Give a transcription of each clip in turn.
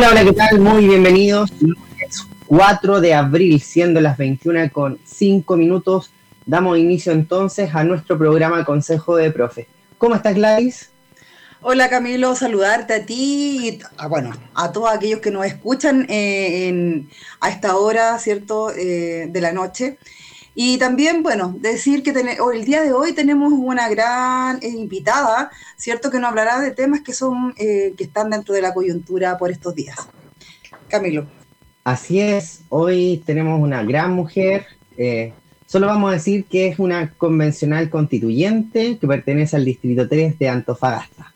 Hola, hola, ¿qué tal? Muy bienvenidos. Lunes 4 de abril, siendo las 21 con 5 minutos, damos inicio entonces a nuestro programa Consejo de Profe. ¿Cómo estás, Gladys? Hola Camilo, saludarte a ti y a, bueno, a todos aquellos que nos escuchan eh, a esta hora, ¿cierto?, eh, de la noche. Y también, bueno, decir que el día de hoy tenemos una gran eh, invitada, ¿cierto? Que nos hablará de temas que son eh, que están dentro de la coyuntura por estos días. Camilo. Así es, hoy tenemos una gran mujer. Eh, solo vamos a decir que es una convencional constituyente que pertenece al Distrito 3 de Antofagasta.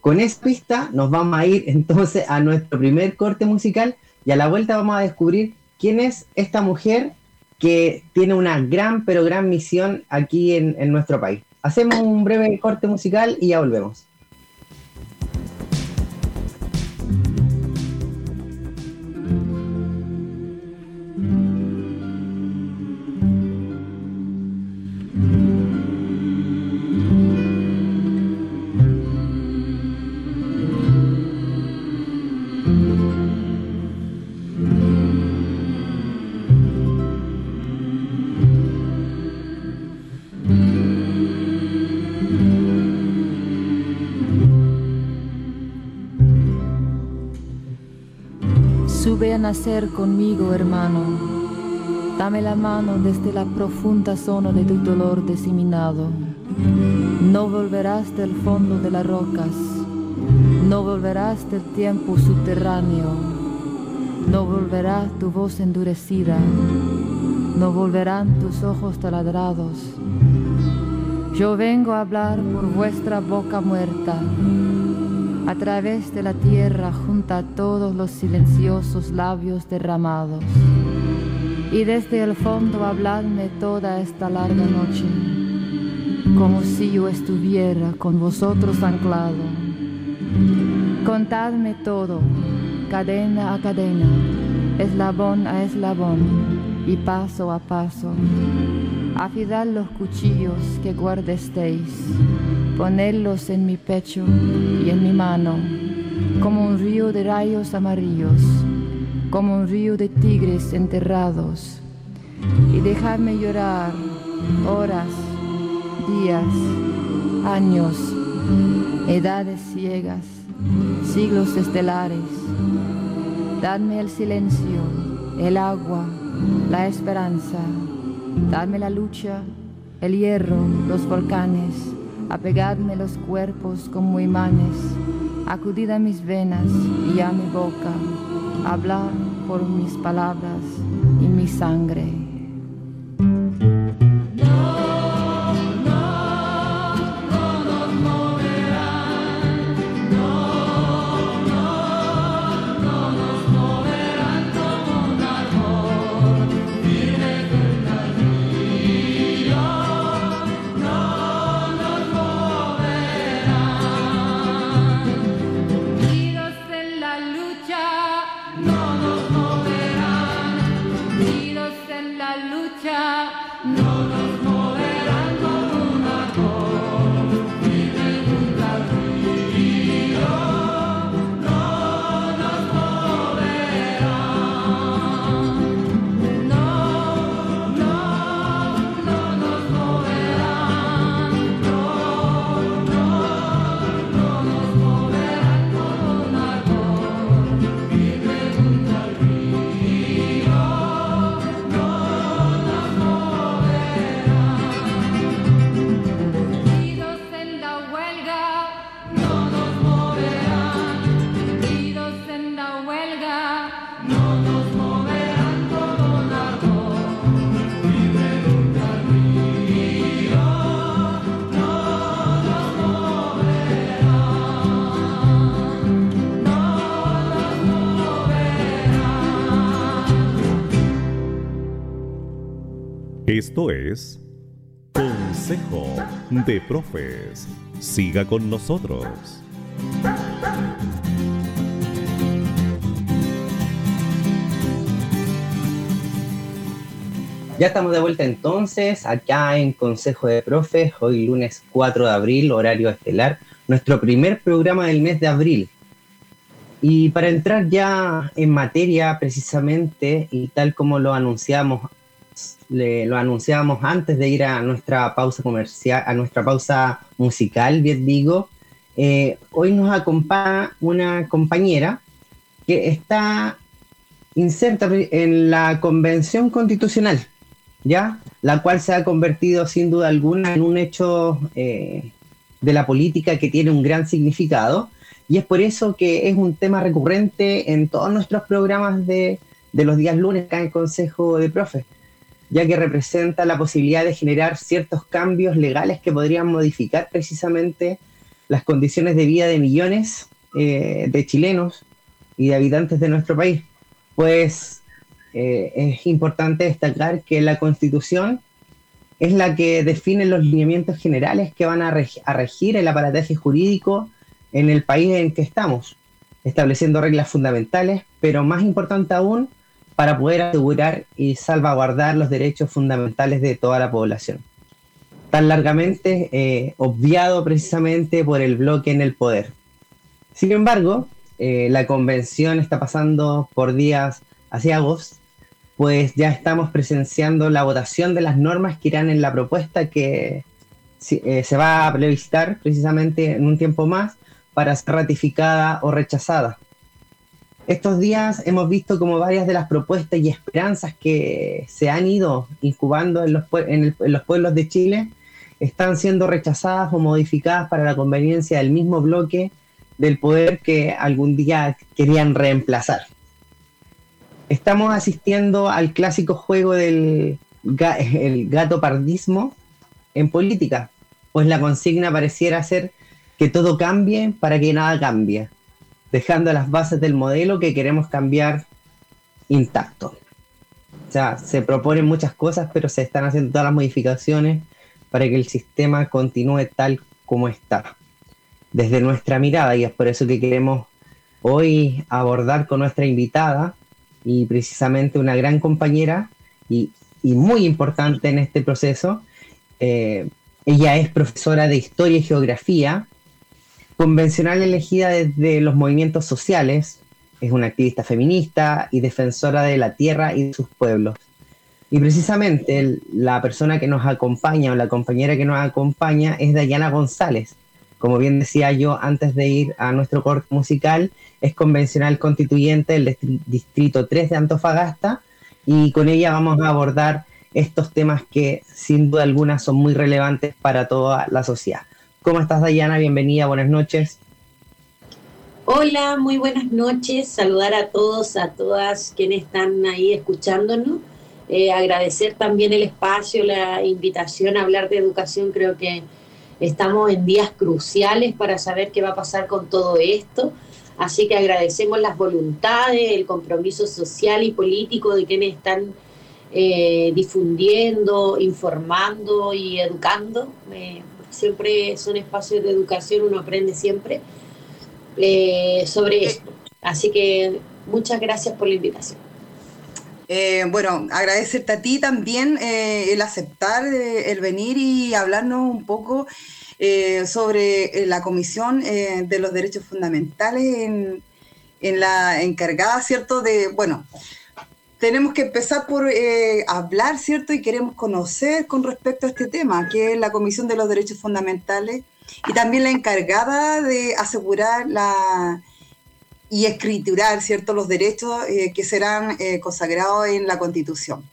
Con esta pista nos vamos a ir entonces a nuestro primer corte musical y a la vuelta vamos a descubrir quién es esta mujer que tiene una gran, pero gran misión aquí en, en nuestro país. Hacemos un breve corte musical y ya volvemos. A nacer conmigo, hermano. Dame la mano desde la profunda zona de tu dolor diseminado. No volverás del fondo de las rocas. No volverás del tiempo subterráneo. No volverá tu voz endurecida. No volverán tus ojos taladrados. Yo vengo a hablar por vuestra boca muerta a través de la tierra junta todos los silenciosos labios derramados. Y desde el fondo habladme toda esta larga noche, como si yo estuviera con vosotros anclado. Contadme todo, cadena a cadena, eslabón a eslabón y paso a paso. Afidad los cuchillos que guardesteis ponerlos en mi pecho y en mi mano, como un río de rayos amarillos, como un río de tigres enterrados, y dejarme llorar horas, días, años, edades ciegas, siglos estelares. Dadme el silencio, el agua, la esperanza, dadme la lucha, el hierro, los volcanes. Apegadme los cuerpos como imanes, acudid a mis venas y a mi boca, hablar por mis palabras y mi sangre. Es Consejo de Profes. Siga con nosotros. Ya estamos de vuelta entonces, acá en Consejo de Profes, hoy lunes 4 de abril, horario estelar, nuestro primer programa del mes de abril. Y para entrar ya en materia precisamente, y tal como lo anunciamos, lo anunciábamos antes de ir a nuestra pausa comercial, a nuestra pausa musical, bien digo, eh, hoy nos acompaña una compañera que está inserta en la Convención Constitucional, ¿ya? La cual se ha convertido sin duda alguna en un hecho eh, de la política que tiene un gran significado. Y es por eso que es un tema recurrente en todos nuestros programas de, los días lunes acá en el Consejo de Profes, ya que representa la posibilidad de generar ciertos cambios legales que podrían modificar precisamente las condiciones de vida de millones eh, de chilenos y de habitantes de nuestro país. Pues eh, es importante destacar que la Constitución es la que define los lineamientos generales que van a, a regir el aparataje jurídico en el país en que estamos, estableciendo reglas fundamentales, pero más importante aún, para poder asegurar y salvaguardar los derechos fundamentales de toda la población. Tan largamente eh, obviado precisamente por el bloque en el poder. Sin embargo, eh, la convención está pasando por días agosto, pues ya estamos presenciando la votación de las normas que irán en la propuesta que eh, se va a plebiscitar precisamente en un tiempo más para ser ratificada o rechazada. Estos días hemos visto como varias de las propuestas y esperanzas que se han ido incubando en los, en los pueblos de Chile están siendo rechazadas o modificadas para la conveniencia del mismo bloque del poder que algún día querían reemplazar. Estamos asistiendo al clásico juego del el gato pardismo en política, pues la consigna pareciera ser que todo cambie para que nada cambie, dejando las bases del modelo que queremos cambiar intacto. O sea, se proponen muchas cosas, pero se están haciendo todas las modificaciones para que el sistema continúe tal como está. Desde nuestra mirada, y es por eso que queremos hoy abordar con nuestra invitada y precisamente una gran compañera y, muy importante en este proceso. Eh, ella es profesora de Historia y Geografía convencional elegida desde los movimientos sociales, es una activista feminista y defensora de la tierra y de sus pueblos. Y precisamente la persona que nos acompaña o la compañera que nos acompaña es Dayana González. Como bien decía yo antes de ir a nuestro corte musical, es convencional constituyente del Distrito 3 de Antofagasta y con ella vamos a abordar estos temas que sin duda alguna son muy relevantes para toda la sociedad. ¿Cómo estás, Dayana? Bienvenida, buenas noches. Hola, muy buenas noches. Saludar a todos, a todas quienes están ahí escuchándonos. Eh, agradecer también el espacio, la invitación a hablar de educación. Creo que estamos en días cruciales para saber qué va a pasar con todo esto. Así que agradecemos las voluntades, el compromiso social y político de quienes están eh, difundiendo, informando y educando. Eh, siempre son espacios de educación, uno aprende siempre eh, sobre esto. Así que muchas gracias por la invitación. Eh, bueno, agradecerte a ti también eh, el aceptar, el venir y hablarnos un poco sobre la Comisión de los Derechos Fundamentales en, en la encargada, ¿cierto? De, bueno, tenemos que empezar por eh, hablar, ¿cierto? Y queremos conocer con respecto a este tema, que es la Comisión de los Derechos Fundamentales y también la encargada de asegurar la y escriturar, ¿cierto?, los derechos eh, que serán eh, consagrados en la Constitución.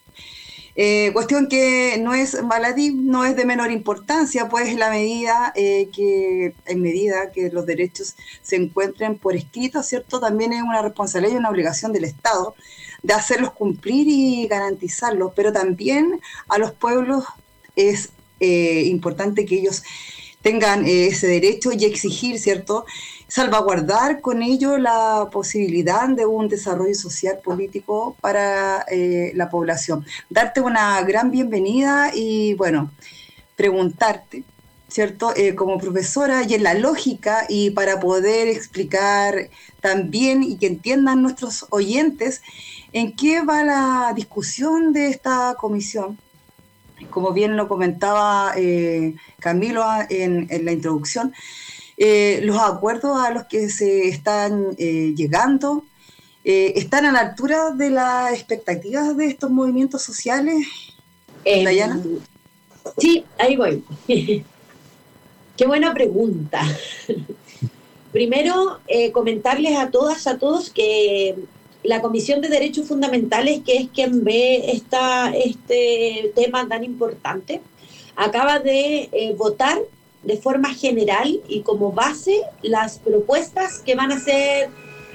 cuestión que no es baladí, no es de menor importancia, pues la medida que, en medida que los derechos se encuentren por escrito, ¿cierto? También es una responsabilidad y una obligación del Estado de hacerlos cumplir y garantizarlos, pero también a los pueblos es eh, importante que ellos tengan eh, ese derecho y exigir, ¿cierto? Salvaguardar con ello la posibilidad de un desarrollo social político para eh, la población. Darte una gran bienvenida y, bueno, preguntarte, ¿cierto? Como profesora y en la lógica y para poder explicar también y que entiendan nuestros oyentes en qué va la discusión de esta comisión como bien lo comentaba eh, Camilo en, la introducción, eh, los acuerdos a los que se están eh, llegando están a la altura de las expectativas de estos movimientos sociales. Dayana. Sí, ahí voy. Qué buena pregunta. Primero, comentarles a todas, a todos que la Comisión de Derechos Fundamentales, que es quien ve esta, este tema tan importante, acaba de eh, votar de forma general y como base las propuestas que van a ser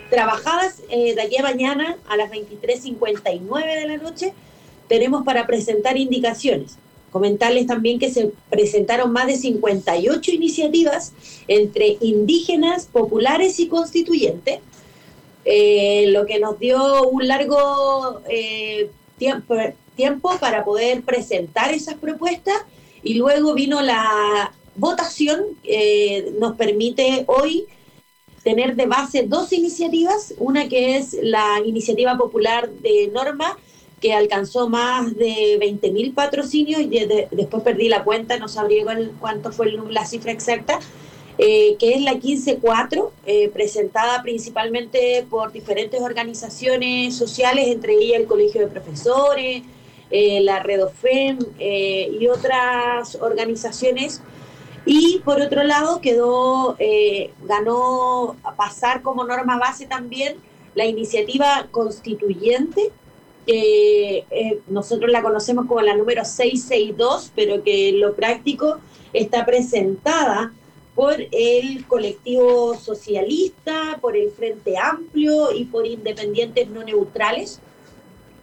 trabajadas eh, de aquí a mañana a las 23.59 de la noche. Tenemos para presentar indicaciones. Comentarles también que se presentaron más de 58 iniciativas entre indígenas, populares y constituyentes eh, lo que nos dio un largo eh, tiempo, tiempo para poder presentar esas propuestas y luego vino la votación, eh, nos permite hoy tener de base dos iniciativas, una que es la iniciativa popular de norma, que alcanzó más de 20.000 patrocinios y después perdí la cuenta, no sabría cuánto fue la cifra exacta, eh, que es la 15.4, eh, presentada principalmente por diferentes organizaciones sociales, entre ellas el Colegio de Profesores, eh, la Redofem y otras organizaciones. Y por otro lado, quedó, ganó pasar como norma base también la iniciativa constituyente, que nosotros la conocemos como la número 662, pero que en lo práctico está presentada por el colectivo socialista, por el Frente Amplio y por independientes no neutrales.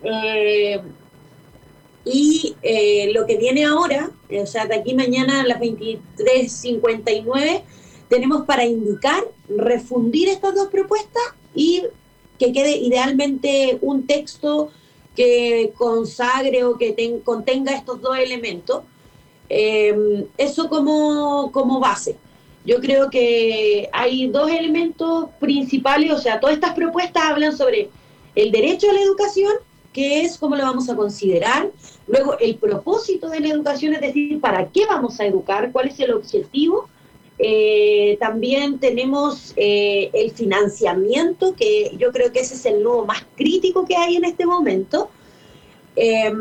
Eh, y eh, lo que viene ahora, o sea, de aquí mañana a las 23.59, tenemos para indicar, refundir estas dos propuestas y que quede idealmente un texto que consagre o que contenga estos dos elementos. Eh, eso como, como base. Yo creo que hay dos elementos principales, o sea, todas estas propuestas hablan sobre el derecho a la educación, que es cómo lo vamos a considerar, luego el propósito de la educación, es decir, para qué vamos a educar, cuál es el objetivo. Eh, también tenemos eh, el financiamiento, que yo creo que ese es el nudo más crítico que hay en este momento. Em,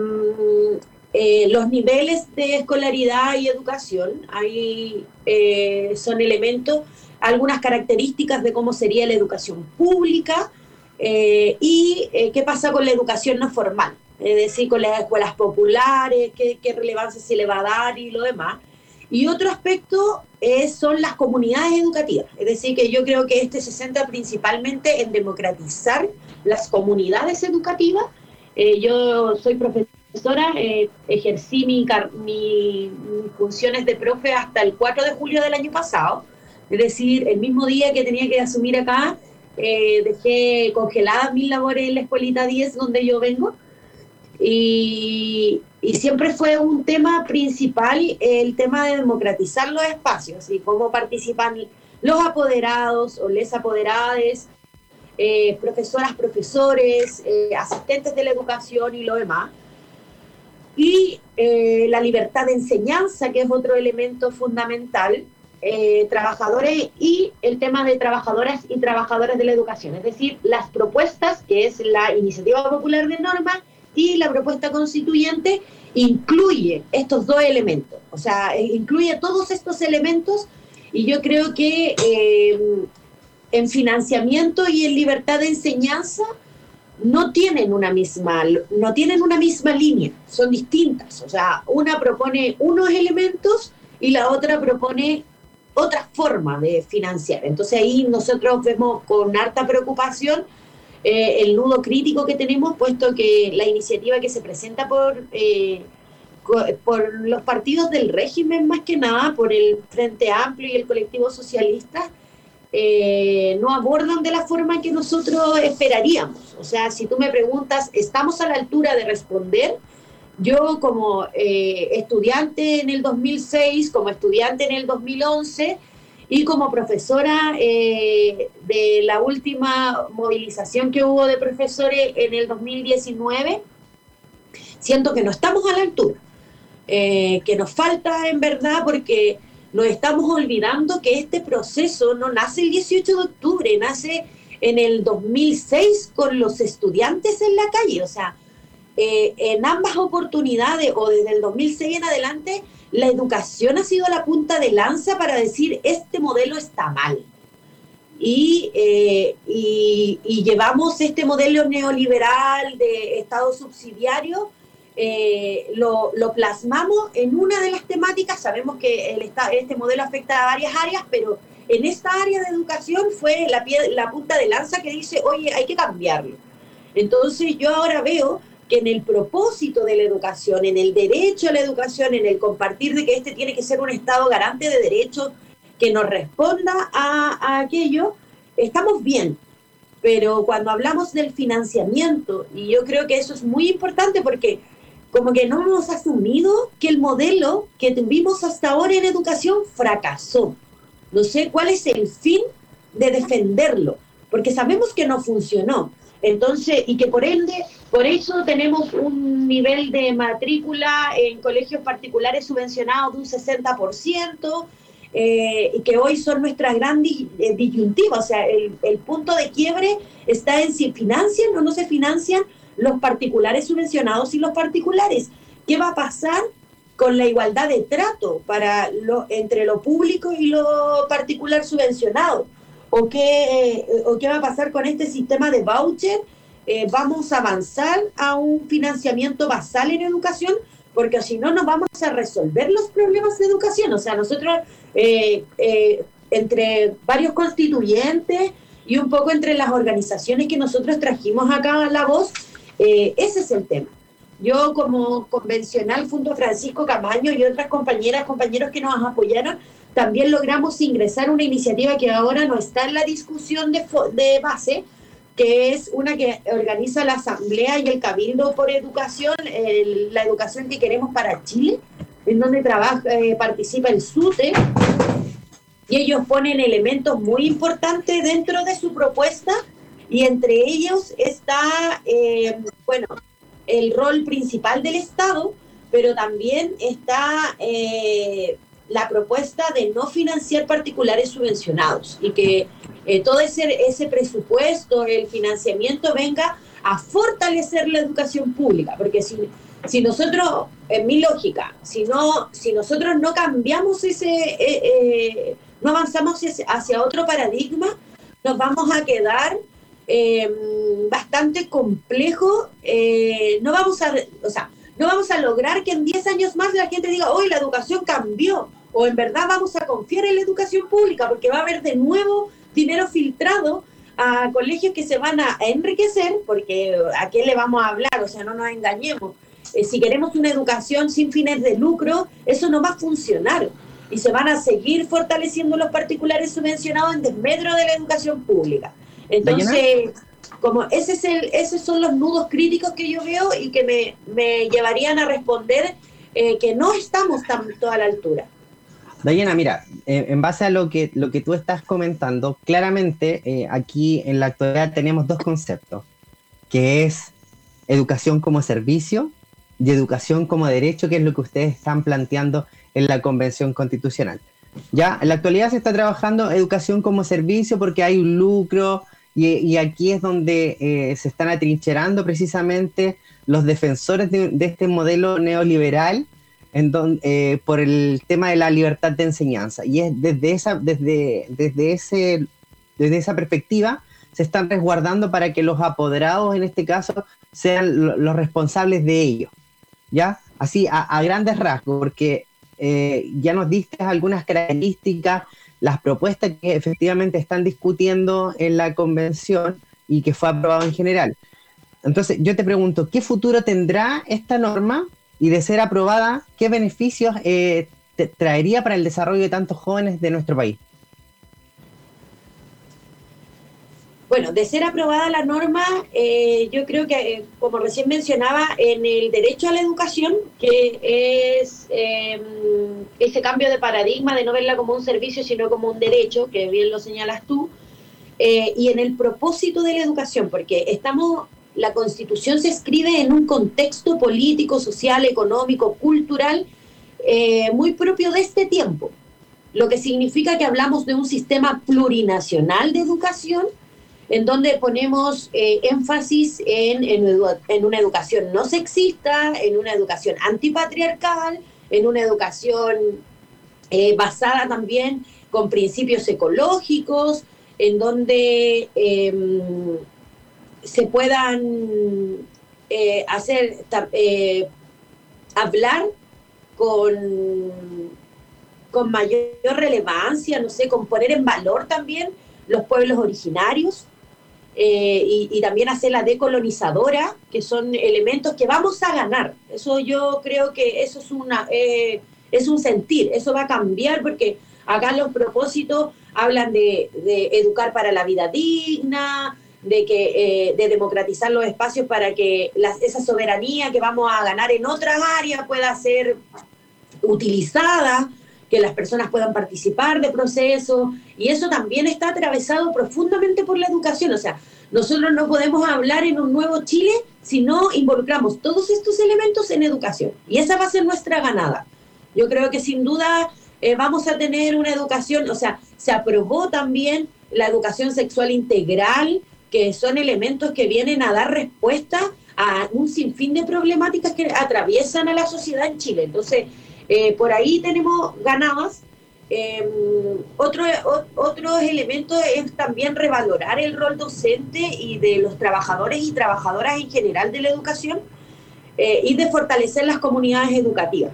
eh, los niveles de escolaridad y educación ahí eh, son elementos, algunas características de cómo sería la educación pública eh, y qué pasa con la educación no formal, es decir, con las escuelas populares, qué, relevancia se le va a dar y lo demás. Y otro aspecto son las comunidades educativas, es decir, que yo creo que este se centra principalmente en democratizar las comunidades educativas. yo soy profesor profesora, eh, ejercí mi, mis funciones de profe hasta el 4 de julio del año pasado, es decir, el mismo día que tenía que asumir acá, eh, dejé congeladas mis labores en la escuelita 10 donde yo vengo. Y, y, siempre fue un tema principal el tema de democratizar los espacios y cómo participan los apoderados o les apoderades, eh, profesoras, profesores, asistentes de la educación y lo demás y eh, la libertad de enseñanza, que es otro elemento fundamental, eh, trabajadores y el tema de trabajadoras y trabajadores de la educación, es decir, las propuestas, que es la iniciativa popular de norma y la propuesta constituyente, incluye estos dos elementos, o sea, eh, incluye todos estos elementos y yo creo que en financiamiento y en libertad de enseñanza, no tienen una misma, no tienen una misma línea, son distintas. O sea, una propone unos elementos y la otra propone otra forma de financiar. Entonces ahí nosotros vemos con harta preocupación eh, el nudo crítico que tenemos, puesto que la iniciativa que se presenta por eh, por los partidos del régimen más que nada, por el Frente Amplio y el colectivo socialista, eh, no abordan de la forma que nosotros esperaríamos. O sea, si tú me preguntas, ¿estamos a la altura de responder? Yo como eh, estudiante en el 2006, como estudiante en el 2011 y como profesora eh, de la última movilización que hubo de profesores en el 2019, siento que no estamos a la altura, que nos falta en verdad porque nos estamos olvidando que este proceso no nace el 18 de octubre, nace en el 2006 con los estudiantes en la calle. O sea, eh, en ambas oportunidades o desde el 2006 en adelante, la educación ha sido la punta de lanza para decir este modelo está mal. Y, eh, y, y llevamos este modelo neoliberal de Estado subsidiario eh, lo, plasmamos en una de las temáticas. Sabemos que el, este modelo afecta a varias áreas, pero en esta área de educación fue la, la punta de lanza que dice, oye, hay que cambiarlo. Entonces yo ahora veo que en el propósito de la educación, en el derecho a la educación, en el compartir de que este tiene que ser un Estado garante de derechos que nos responda a, a aquello, estamos bien. Pero cuando hablamos del financiamiento, y yo creo que eso es muy importante porque como que no hemos asumido que el modelo que tuvimos hasta ahora en educación fracasó. No sé cuál es el fin de defenderlo, porque sabemos que no funcionó. Entonces, y que por ende, por eso tenemos un nivel de matrícula en colegios particulares subvencionados de un 60%, eh, y que hoy son nuestras grandes eh, disyuntivas. O sea, el, el punto de quiebre está en si financian o no se financian los particulares subvencionados y los particulares. ¿Qué va a pasar con la igualdad de trato para lo, entre lo público y lo particular subvencionado? ¿O qué, o qué va a pasar con este sistema de voucher? Eh, ¿Vamos a avanzar a un financiamiento basal en educación? Porque si no, no vamos a resolver los problemas de educación. O sea, nosotros, eh, eh, entre varios constituyentes y un poco entre las organizaciones que nosotros trajimos acá a la voz, eh, ese es el tema. Yo como convencional junto a Francisco Camaño y otras compañeras, compañeros que nos apoyaron, también logramos ingresar una iniciativa que ahora no está en la discusión de, de base, que es una que organiza la Asamblea y el Cabildo por Educación, la educación que queremos para Chile, en donde trabaja, eh, participa el SUTE, y ellos ponen elementos muy importantes dentro de su propuesta y entre ellos está, eh, bueno, el rol principal del Estado, pero también está eh, la propuesta de no financiar particulares subvencionados y que eh, todo ese, ese presupuesto, el financiamiento venga a fortalecer la educación pública, porque si, si nosotros, en mi lógica, si, no, si nosotros no cambiamos ese, no avanzamos hacia otro paradigma, nos vamos a quedar eh, bastante complejo. Eh, no vamos a, o sea, no vamos a lograr que en 10 años más la gente diga, hoy la educación cambió, o en verdad vamos a confiar en la educación pública, porque va a haber de nuevo dinero filtrado a colegios que se van a enriquecer, porque a qué le vamos a hablar, o sea, no nos engañemos. Eh, si queremos una educación sin fines de lucro, eso no va a funcionar y se van a seguir fortaleciendo los particulares subvencionados en desmedro de la educación pública. Entonces, como ese es el, esos son los nudos críticos que yo veo y que me, me llevarían a responder eh, que no estamos tanto a la altura. Dayana, mira, en base a lo que, lo que tú estás comentando, claramente eh, aquí en la actualidad tenemos dos conceptos, que es educación como servicio y educación como derecho, que es lo que ustedes están planteando en la Convención Constitucional. Ya, en la actualidad se está trabajando educación como servicio porque hay un lucro, y, aquí es donde eh, se están atrincherando precisamente los defensores de, este modelo neoliberal eh, por el tema de la libertad de enseñanza. Y es desde esa, desde, desde, ese, desde esa perspectiva se están resguardando para que los apoderados, en este caso, sean los responsables de ello. ¿Ya? Así, a, grandes rasgos, porque eh, ya nos diste algunas características las propuestas que efectivamente están discutiendo en la convención y que fue aprobado en general. Entonces, yo te pregunto, ¿qué futuro tendrá esta norma y de ser aprobada, ¿qué beneficios eh, traería para el desarrollo de tantos jóvenes de nuestro país? Bueno, de ser aprobada la norma, eh, yo creo que, eh, como recién mencionaba, en el derecho a la educación, que es em, ese cambio de paradigma de no verla como un servicio, sino como un derecho, que bien lo señalas tú, eh, y en el propósito de la educación, porque estamos, la constitución se escribe en un contexto político, social, económico, cultural, muy propio de este tiempo, lo que significa que hablamos de un sistema plurinacional de educación, en donde ponemos eh, énfasis en, en, una educación no sexista, en una educación antipatriarcal, en una educación eh, basada también con principios ecológicos, en donde em, se puedan eh, hacer, hablar con, con mayor relevancia, no sé, con poner en valor también los pueblos originarios, eh, y, también hacer la decolonizadora, que son elementos que vamos a ganar. Eso yo creo que eso es, una, eh, es un sentir, eso va a cambiar porque acá los propósitos hablan de, educar para la vida digna, de, que, eh, de democratizar los espacios para que esa soberanía que vamos a ganar en otras áreas pueda ser utilizada que las personas puedan participar de procesos, y eso también está atravesado profundamente por la educación. O sea, nosotros no podemos hablar en un nuevo Chile si no involucramos todos estos elementos en educación, y esa va a ser nuestra ganada. Yo creo que sin duda eh, vamos a tener una educación, o sea, se aprobó también la educación sexual integral, que son elementos que vienen a dar respuesta a un sinfín de problemáticas que atraviesan a la sociedad en Chile. Entonces, eh, por ahí tenemos ganadas. Eh, otro, otros elementos es también revalorar el rol docente y de los trabajadores y trabajadoras en general de la educación eh, y de fortalecer las comunidades educativas.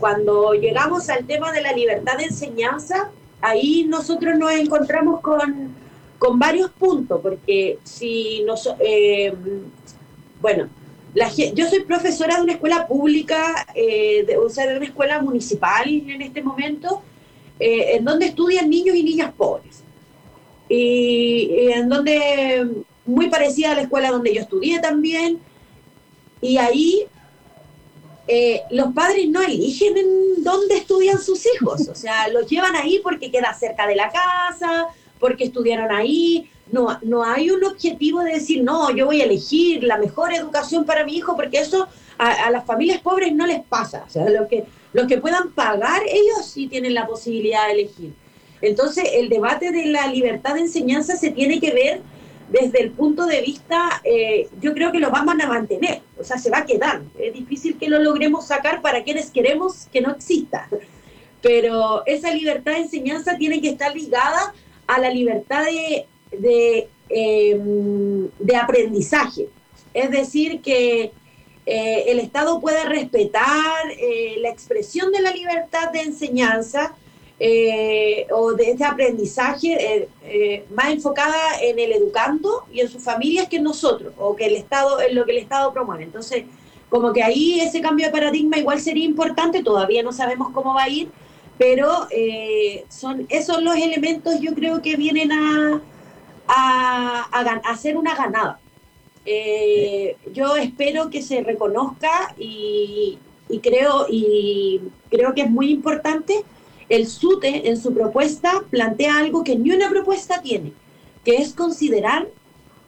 Cuando llegamos al tema de la libertad de enseñanza, ahí nosotros nos encontramos con, con varios puntos, porque si nos, bueno, yo soy profesora de una escuela pública, eh, o sea, de una escuela municipal en este momento, eh, en donde estudian niños y niñas pobres. Y, en donde, muy parecida a la escuela donde yo estudié también, y ahí eh, los padres no eligen en dónde estudian sus hijos, o sea, los llevan ahí porque queda cerca de la casa, porque estudiaron ahí, no, no hay un objetivo de decir, no, yo voy a elegir la mejor educación para mi hijo, porque eso a, las familias pobres no les pasa. O sea, lo que, los que puedan pagar, ellos sí tienen la posibilidad de elegir. Entonces, el debate de la libertad de enseñanza se tiene que ver desde el punto de vista, eh, yo creo que lo vamos a mantener, o sea, se va a quedar. Es difícil que lo logremos sacar para quienes queremos que no exista. Pero esa libertad de enseñanza tiene que estar ligada a la libertad de de, em, de aprendizaje. Es decir, que eh, el Estado puede respetar eh, la expresión de la libertad de enseñanza eh, o de este aprendizaje más enfocada en el educando y en sus familias que en nosotros, o que el Estado, en lo que el Estado promueve. Entonces, como que ahí ese cambio de paradigma igual sería importante, todavía no sabemos cómo va a ir, pero son esos los elementos yo creo que vienen a, a, hacer una ganada. Eh, yo espero que se reconozca y, creo, y creo que es muy importante. El SUTE en su propuesta plantea algo que ni una propuesta tiene, que es considerar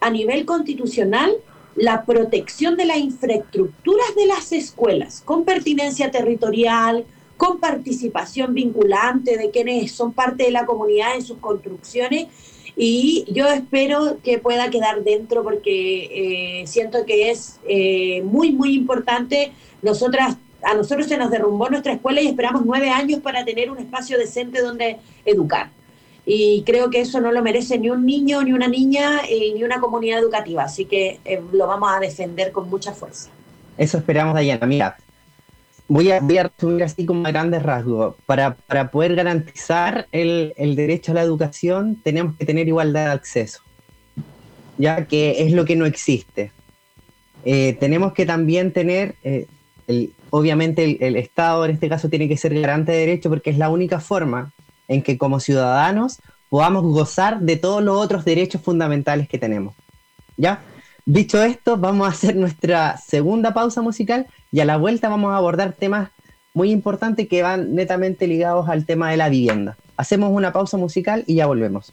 a nivel constitucional la protección de las infraestructuras de las escuelas, con pertinencia territorial, con participación vinculante de quienes son parte de la comunidad en sus construcciones y yo espero que pueda quedar dentro porque eh, siento que es eh, muy, muy importante. Nosotras, a nosotros se nos derrumbó nuestra escuela y esperamos nueve años para tener un espacio decente donde educar. Y creo que eso no lo merece ni un niño, ni una niña, eh, ni una comunidad educativa. Así que lo vamos a defender con mucha fuerza. Eso esperamos, Dayana. Mira, voy a, voy a resumir así como a grandes rasgos. Para, para poder garantizar el, el, derecho a la educación tenemos que tener igualdad de acceso, ya que es lo que no existe. Eh, tenemos que también tener, eh, obviamente el, Estado en este caso tiene que ser garante de derecho porque es la única forma en que como ciudadanos podamos gozar de todos los otros derechos fundamentales que tenemos. ¿Ya? Dicho esto, vamos a hacer nuestra segunda pausa musical y a la vuelta vamos a abordar temas muy importantes que van netamente ligados al tema de la vivienda. Hacemos una pausa musical y ya volvemos.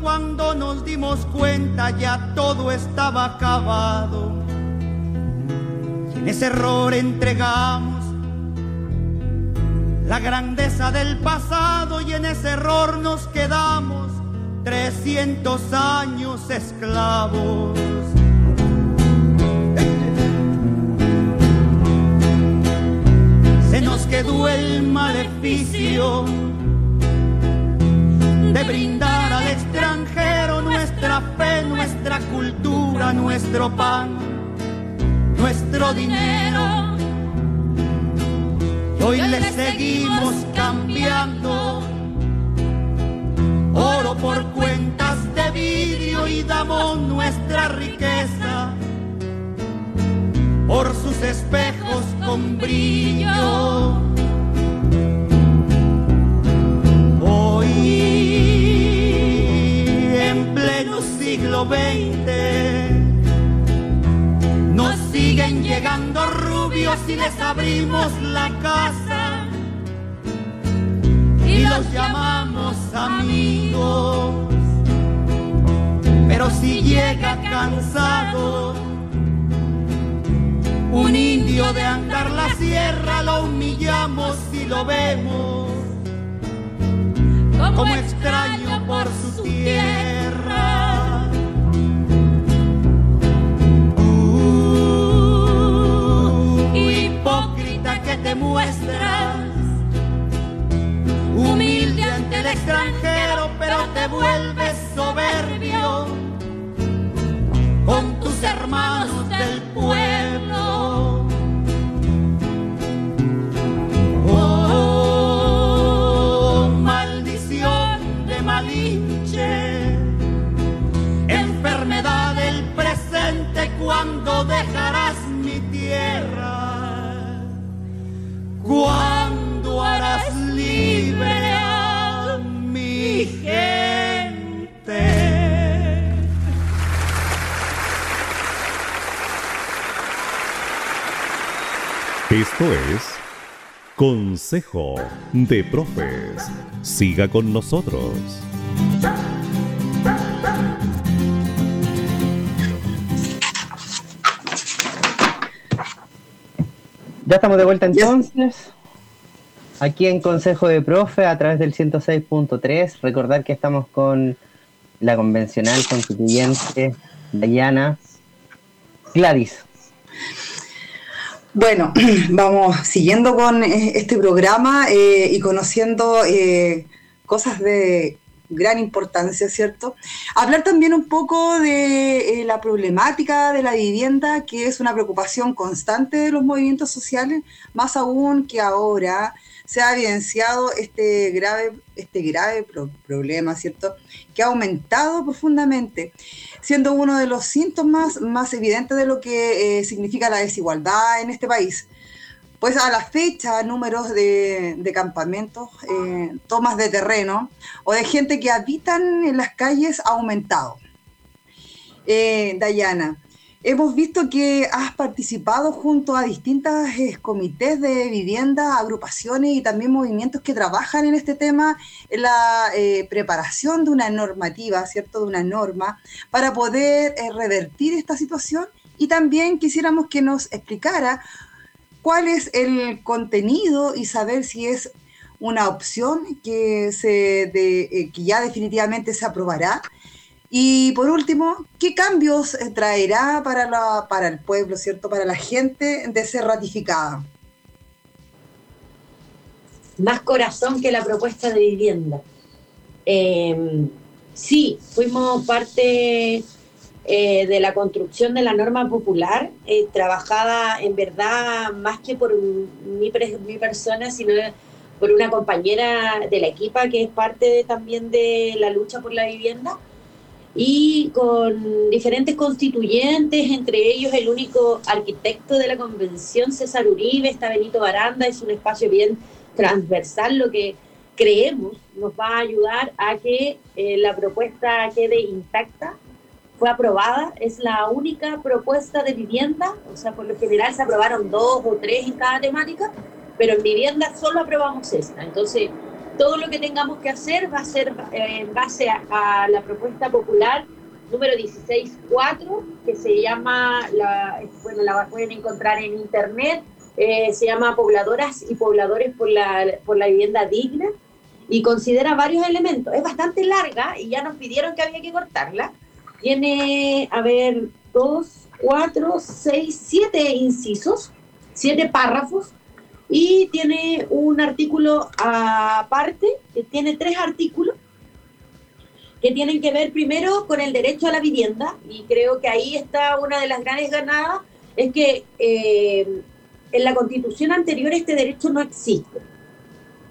cuando nos dimos cuenta ya todo estaba acabado. En ese error entregamos la grandeza del pasado y en ese error nos quedamos 300 años esclavos. Se nos quedó el maleficio de brindar extranjero nuestra fe, nuestra cultura, nuestro pan, nuestro dinero. Y hoy le seguimos cambiando oro por cuentas de vidrio y damos nuestra riqueza por sus espejos con brillo. Siglo XX. Nos siguen llegando rubios y les abrimos la casa y los llamamos amigos. Pero si llega cansado, un indio de andar la sierra lo humillamos y lo vemos como extraño por su tierra. Te muestras humilde ante el extranjero, pero te vuelves soberbio con tus hermanos del pueblo. Esto es Consejo de Profes. Siga con nosotros. Ya estamos de vuelta entonces. Aquí en Consejo de Profe a través del 106.3. Recordar que estamos con la convencional constituyente Dayana Gladys. Bueno, vamos siguiendo con eh, este programa eh, y conociendo eh, cosas de gran importancia, ¿cierto? Hablar también un poco de eh, la problemática de la vivienda, que es una preocupación constante de los movimientos sociales, más aún que ahora se ha evidenciado este grave, este grave problema, ¿cierto? Que ha aumentado profundamente, siendo uno de los síntomas más evidentes de lo que eh, significa la desigualdad en este país. Pues a la fecha, números de, campamentos, eh, tomas de terreno o de gente que habitan en las calles ha aumentado. Eh, Dayana, hemos visto que has participado junto a distintos eh, comités de vivienda, agrupaciones y también movimientos que trabajan en este tema, en la preparación de una normativa, ¿cierto? De una norma para poder revertir esta situación. Y también quisiéramos que nos explicara cuál es el contenido y saber si es una opción que, se eh, que ya definitivamente se aprobará. Y por último, ¿qué cambios eh, traerá para, la, para el pueblo, ¿cierto? Para la gente de ser ratificada. Más corazón que la propuesta de vivienda. Eh, sí, fuimos parte eh, de la construcción de la norma popular, trabajada en verdad más que por mi, mi, persona, sino por una compañera de la equipa que es parte también de la lucha por la vivienda, y con diferentes constituyentes, entre ellos el único arquitecto de la convención, César Uribe, está Benito Baranda, es un espacio bien transversal, lo que creemos nos va a ayudar a que eh, la propuesta quede intacta fue aprobada, es la única propuesta de vivienda, o sea, por lo general se aprobaron dos o tres en cada temática, pero en vivienda solo aprobamos esta. Entonces, todo lo que tengamos que hacer va a ser eh, en base a, la propuesta popular número 16.4, que se llama, la, bueno, la pueden encontrar en internet, eh, se llama Pobladoras y Pobladores por la, por la Vivienda Digna, y considera varios elementos. Es bastante larga y ya nos pidieron que había que cortarla, tiene, a ver, dos, cuatro, seis, siete incisos, siete párrafos, y tiene un artículo aparte, que tiene tres artículos, que tienen que ver primero con el derecho a la vivienda, y creo que ahí está una de las grandes ganadas, es que eh, en la constitución anterior este derecho no existe.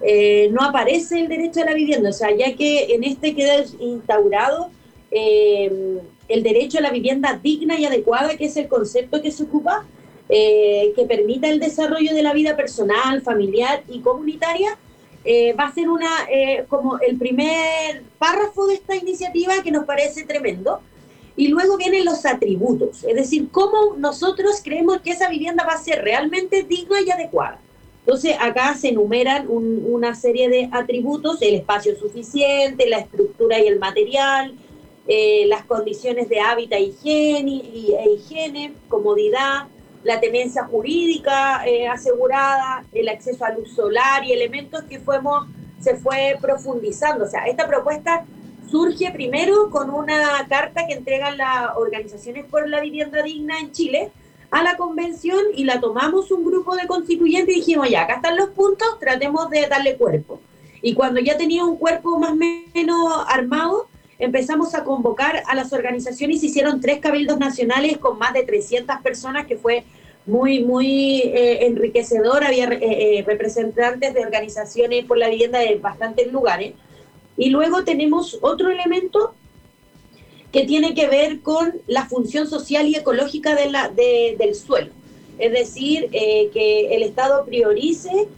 Eh, no aparece el derecho a la vivienda, o sea, ya que en este queda instaurado eh, el derecho a la vivienda digna y adecuada, que es el concepto que se ocupa, eh, que permita el desarrollo de la vida personal, familiar y comunitaria, eh, va a ser una como el primer párrafo de esta iniciativa que nos parece tremendo. Y luego vienen los atributos, es decir, cómo nosotros creemos que esa vivienda va a ser realmente digna y adecuada. Entonces, acá se enumeran una serie de atributos, el espacio suficiente, la estructura y el material, eh, las condiciones de hábitat higiene, e higiene, comodidad, la tenencia jurídica eh, asegurada, el acceso a luz solar y elementos que fuimos, se fue profundizando. O sea, esta propuesta surge primero con una carta que entregan las organizaciones por la vivienda digna en Chile a la convención y la tomamos un grupo de constituyentes y dijimos, ya, acá están los puntos, tratemos de darle cuerpo. Y cuando ya tenía un cuerpo más o menos armado, empezamos a convocar a las organizaciones se hicieron tres cabildos nacionales con más de 300 personas, que fue muy, muy eh, enriquecedor. Había eh, eh, representantes de organizaciones por la vivienda de bastantes lugares. Y luego tenemos otro elemento que tiene que ver con la función social y ecológica del suelo. Es decir, que el Estado priorice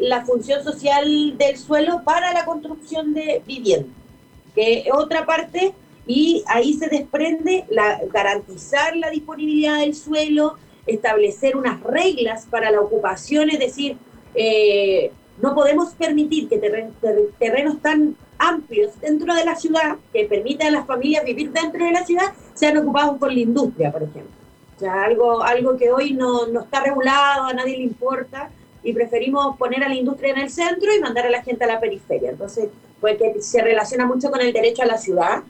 la función social del suelo para la construcción de vivienda que otra parte, y ahí se desprende la, garantizar la disponibilidad del suelo, establecer unas reglas para la ocupación, es decir, eh, no podemos permitir que terrenos tan amplios dentro de la ciudad, que permitan a las familias vivir dentro de la ciudad, sean ocupados por la industria, por ejemplo. O sea, algo, algo que hoy no, no está regulado, a nadie le importa, y preferimos poner a la industria en el centro y mandar a la gente a la periferia. Entonces, porque se relaciona mucho con el derecho a la ciudad.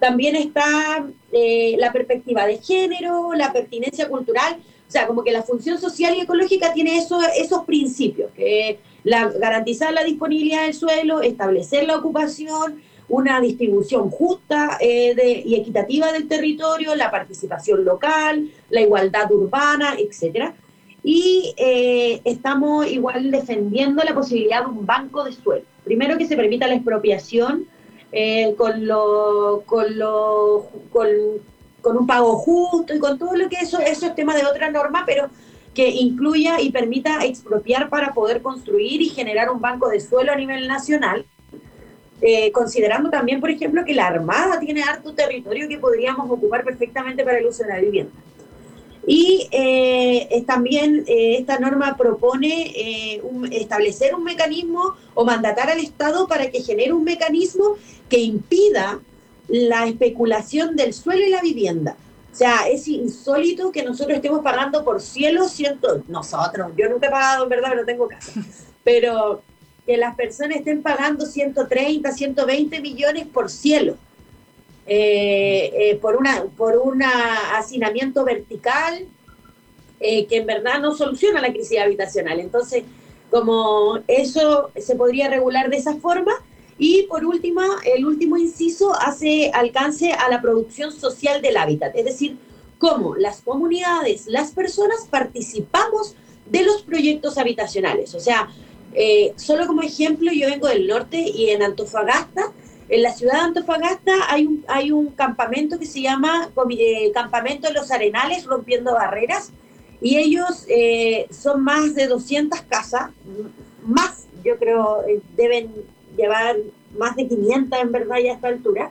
También está eh, la perspectiva de género, la pertinencia cultural, o sea, como que la función social y ecológica tiene eso, esos principios, que La, garantizar la disponibilidad del suelo, establecer la ocupación, una distribución justa eh, y equitativa del territorio, la participación local, la igualdad urbana, etcétera. Y eh, estamos igual defendiendo la posibilidad de un banco de suelo. Primero que se permita la expropiación eh, con, lo, con, lo, con, con, un pago justo y con todo lo que eso, eso es tema de otra norma, pero que incluya y permita expropiar para poder construir y generar un banco de suelo a nivel nacional eh, considerando también, por ejemplo, que la Armada tiene harto territorio que podríamos ocupar perfectamente para el uso de la vivienda. Y eh, también eh, esta norma propone establecer un mecanismo o mandatar al Estado para que genere un mecanismo que impida la especulación del suelo y la vivienda. O sea, es insólito que nosotros estemos pagando por cielo ciento, nosotros, yo nunca he pagado en verdad, pero tengo casa, pero que las personas estén pagando 130, 120 millones por cielo, eh, eh, por, una, por un hacinamiento vertical eh, que en verdad no soluciona la crisis habitacional. Entonces, como eso se podría regular de esa forma. Y por último, el último inciso hace alcance a la producción social del hábitat, es decir, cómo las comunidades, las personas participamos de los proyectos habitacionales. O sea, eh, solo como ejemplo, yo vengo del norte y en Antofagasta, en la ciudad de Antofagasta hay un, hay un campamento que se llama eh, Campamento de los Arenales Rompiendo Barreras y ellos eh, son más de 200 casas, más yo creo deben llevar más de 500 en verdad ya a esta altura,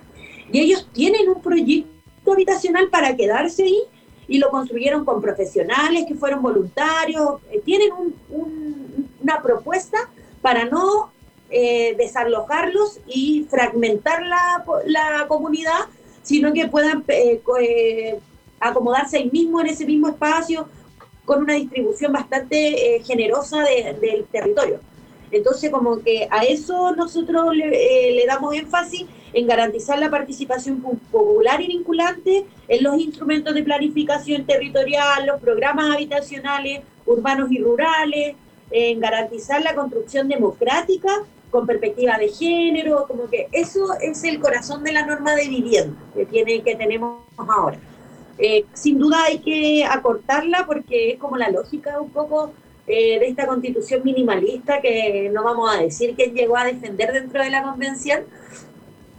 y ellos tienen un proyecto habitacional para quedarse ahí y lo construyeron con profesionales que fueron voluntarios, tienen un una propuesta para no eh, desalojarlos y fragmentar la, la, comunidad, sino que puedan eh, eh, acomodarse ahí mismo en ese mismo espacio con una distribución bastante generosa del territorio. Entonces, como que a eso nosotros le, le, damos énfasis en garantizar la participación popular y vinculante en los instrumentos de planificación territorial, los programas habitacionales urbanos y rurales, en garantizar la construcción democrática con perspectiva de género, como que eso es el corazón de la norma de vivienda que, tiene, que tenemos ahora. Eh, sin duda hay que acortarla porque es como la lógica un poco eh, de esta constitución minimalista que no vamos a decir quién llegó a defender dentro de la convención,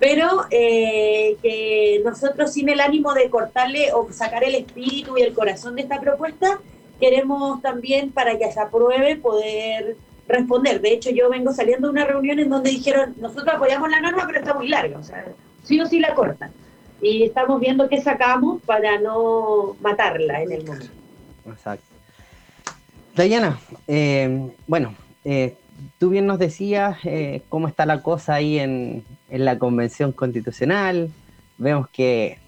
pero eh, que nosotros sin el ánimo de cortarle o sacar el espíritu y el corazón de esta propuesta, queremos también para que se apruebe poder responder. De hecho, yo vengo saliendo de una reunión en donde dijeron, nosotros apoyamos la norma, pero está muy larga, o sea, sí o sí la cortan. Y estamos viendo qué sacamos para no matarla en el momento. Exacto. Dayana, eh, bueno, eh, tú bien nos decías eh, cómo está la cosa ahí en, en la Convención Constitucional. Vemos que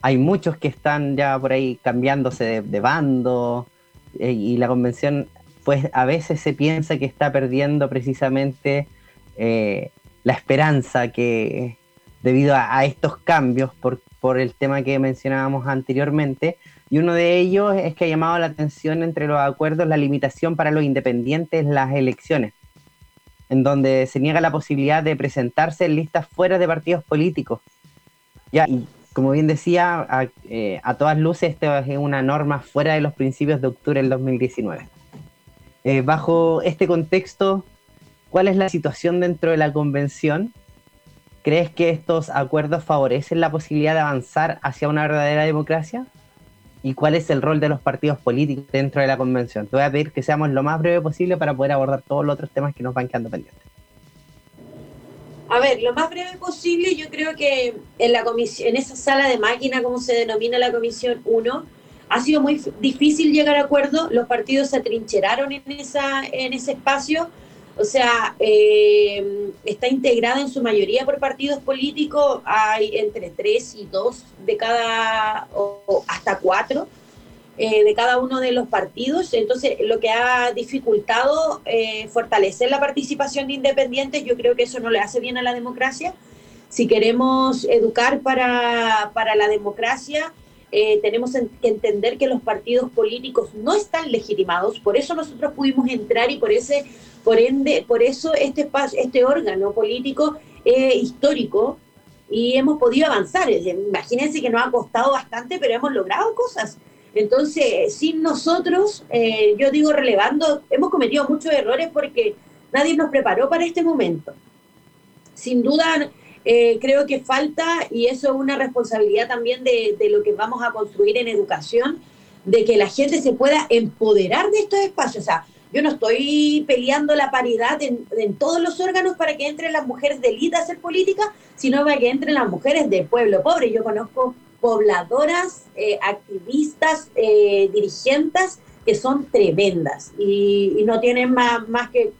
hay muchos que están ya por ahí cambiándose de, bando y la convención pues a veces se piensa que está perdiendo precisamente eh, la esperanza que debido a, estos cambios por, por, el tema que mencionábamos anteriormente y uno de ellos es que ha llamado la atención entre los acuerdos la limitación para los independientes en las elecciones en donde se niega la posibilidad de presentarse en listas fuera de partidos políticos. Ya, y como bien decía, eh, a, todas luces esta es una norma fuera de los principios de octubre del 2019. Eh, bajo este contexto, ¿cuál es la situación dentro de la convención? ¿Crees que estos acuerdos favorecen la posibilidad de avanzar hacia una verdadera democracia? ¿Y cuál es el rol de los partidos políticos dentro de la convención? Te voy a pedir que seamos lo más breve posible para poder abordar todos los otros temas que nos van quedando pendientes. A ver, lo más breve posible, yo creo que en la en esa sala de máquina, como se denomina la comisión 1, ha sido muy difícil llegar a acuerdo. Los partidos se atrincheraron en esa, en ese espacio. O sea, eh, está integrada en su mayoría por partidos políticos. Hay entre tres y dos de cada, o hasta cuatro eh, de cada uno de los partidos. Entonces, lo que ha dificultado eh, fortalecer la participación de independientes, yo creo que eso no le hace bien a la democracia. Si queremos educar para, para la democracia, eh, tenemos que entender que los partidos políticos no están legitimados, por eso nosotros pudimos entrar y por ese, por ende, por eso este espacio, este órgano político es histórico y hemos podido avanzar. Imagínense que nos ha costado bastante, pero hemos logrado cosas. Entonces, sin nosotros, eh, yo digo relevando, hemos cometido muchos errores porque nadie nos preparó para este momento. Sin duda, eh, creo que falta, y eso es una responsabilidad también de, lo que vamos a construir en educación, de que la gente se pueda empoderar de estos espacios. O sea, yo no estoy peleando la paridad en, todos los órganos para que entren las mujeres de élite a hacer política, sino para que entren las mujeres del pueblo pobre. Yo conozco pobladoras, eh, activistas, eh, dirigentes que son tremendas y, no tienen más, más que,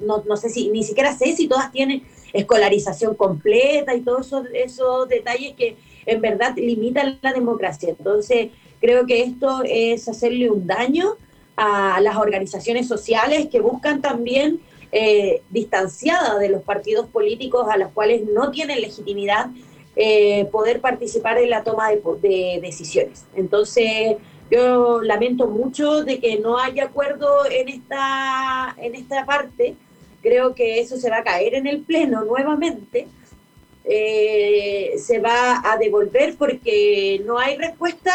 no, no, sé si, ni siquiera sé si todas tienen escolarización completa y todos esos, esos detalles que en verdad limitan la democracia. Entonces, creo que esto es hacerle un daño a las organizaciones sociales que buscan también eh, distanciadas de los partidos políticos a los cuales no tienen legitimidad eh, poder participar en la toma de, decisiones. Entonces, yo lamento mucho de que no haya acuerdo en esta, en esta parte. Creo que eso se va a caer en el Pleno nuevamente. Eh, se va a devolver porque no hay respuesta.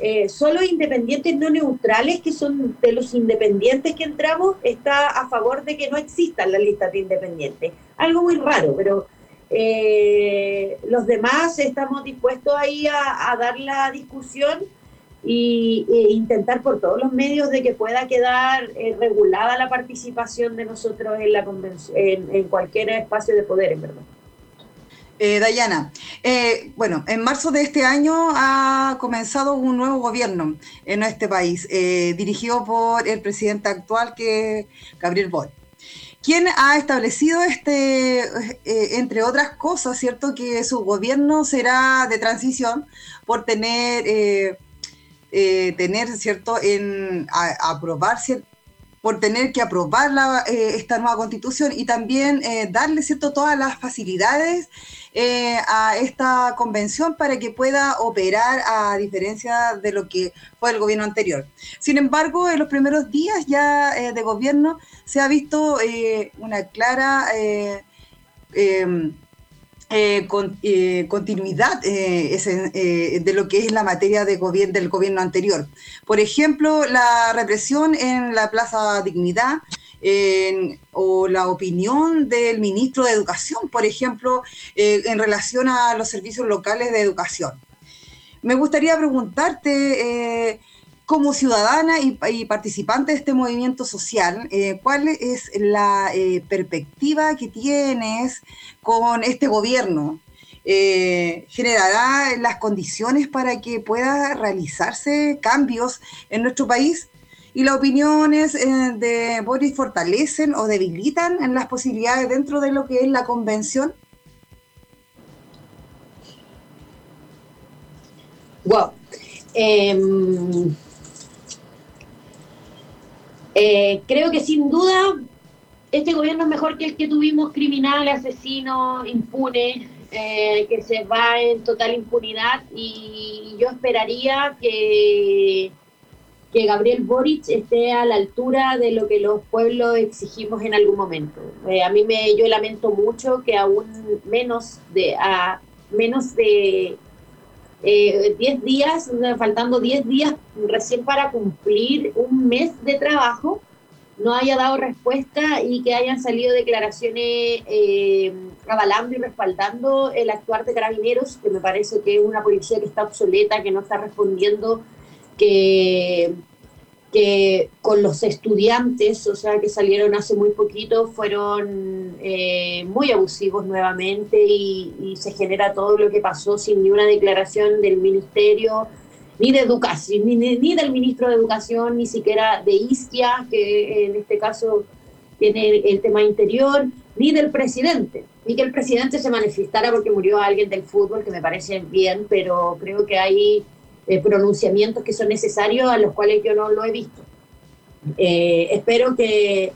Eh, solo independientes no neutrales, que son de los independientes que entramos, está a favor de que no existan las listas de independientes. Algo muy raro, pero eh, los demás estamos dispuestos ahí a, dar la discusión y, intentar por todos los medios de que pueda quedar eh, regulada la participación de nosotros en la en, en cualquier espacio de poder, en verdad. Eh, Dayana, eh, bueno, en marzo de este año ha comenzado un nuevo gobierno en este país, dirigido por el presidente actual, que Gabriel Boric. ¿Quién ha establecido este, entre otras cosas, cierto, que su gobierno será de transición por tener, eh, eh, tener cierto, en aprobar, por tener que aprobar esta nueva constitución y también darle cierto todas las facilidades eh, a esta convención para que pueda operar a diferencia de lo que fue el gobierno anterior. Sin embargo, en los primeros días ya eh, de gobierno se ha visto eh, una clara em, continuidad de lo que es la materia de del gobierno anterior. Por ejemplo, la represión en la Plaza Dignidad, o la opinión del ministro de Educación, por ejemplo, eh, en relación a los servicios locales de educación. Me gustaría preguntarte, eh, como ciudadana y, participante de este movimiento social, eh, ¿cuál es la perspectiva que tienes con este gobierno? ¿Generará las condiciones para que pueda realizarse cambios en nuestro país? y las opiniones eh, de Boris fortalecen o debilitan en las posibilidades dentro de lo que es la convención? Wow. Eh, creo que sin duda este gobierno es mejor que el que tuvimos criminal, asesino, impune, eh, que se va en total impunidad y yo esperaría que que Gabriel Boric esté a la altura de lo que los pueblos exigimos en algún momento. Eh, a mí me, yo lamento mucho que aún menos de, a menos de 10 eh, días, faltando 10 días recién para cumplir un mes de trabajo, no haya dado respuesta y que hayan salido declaraciones eh, avalando y respaldando el actuar de carabineros, que me parece que es una policía que está obsoleta, que no está respondiendo que, que con los estudiantes, o sea, que salieron hace muy poquito, fueron eh, muy abusivos nuevamente y, se genera todo lo que pasó sin ni una declaración del ministerio, ni de educación, ni, ni del ministro de educación, ni siquiera de Isquia, que en este caso tiene el tema interior, ni del presidente, ni que el presidente se manifestara porque murió alguien del fútbol, que me parece bien, pero creo que hay eh, pronunciamientos que son necesarios a los cuales yo no lo he visto. Eh, espero que,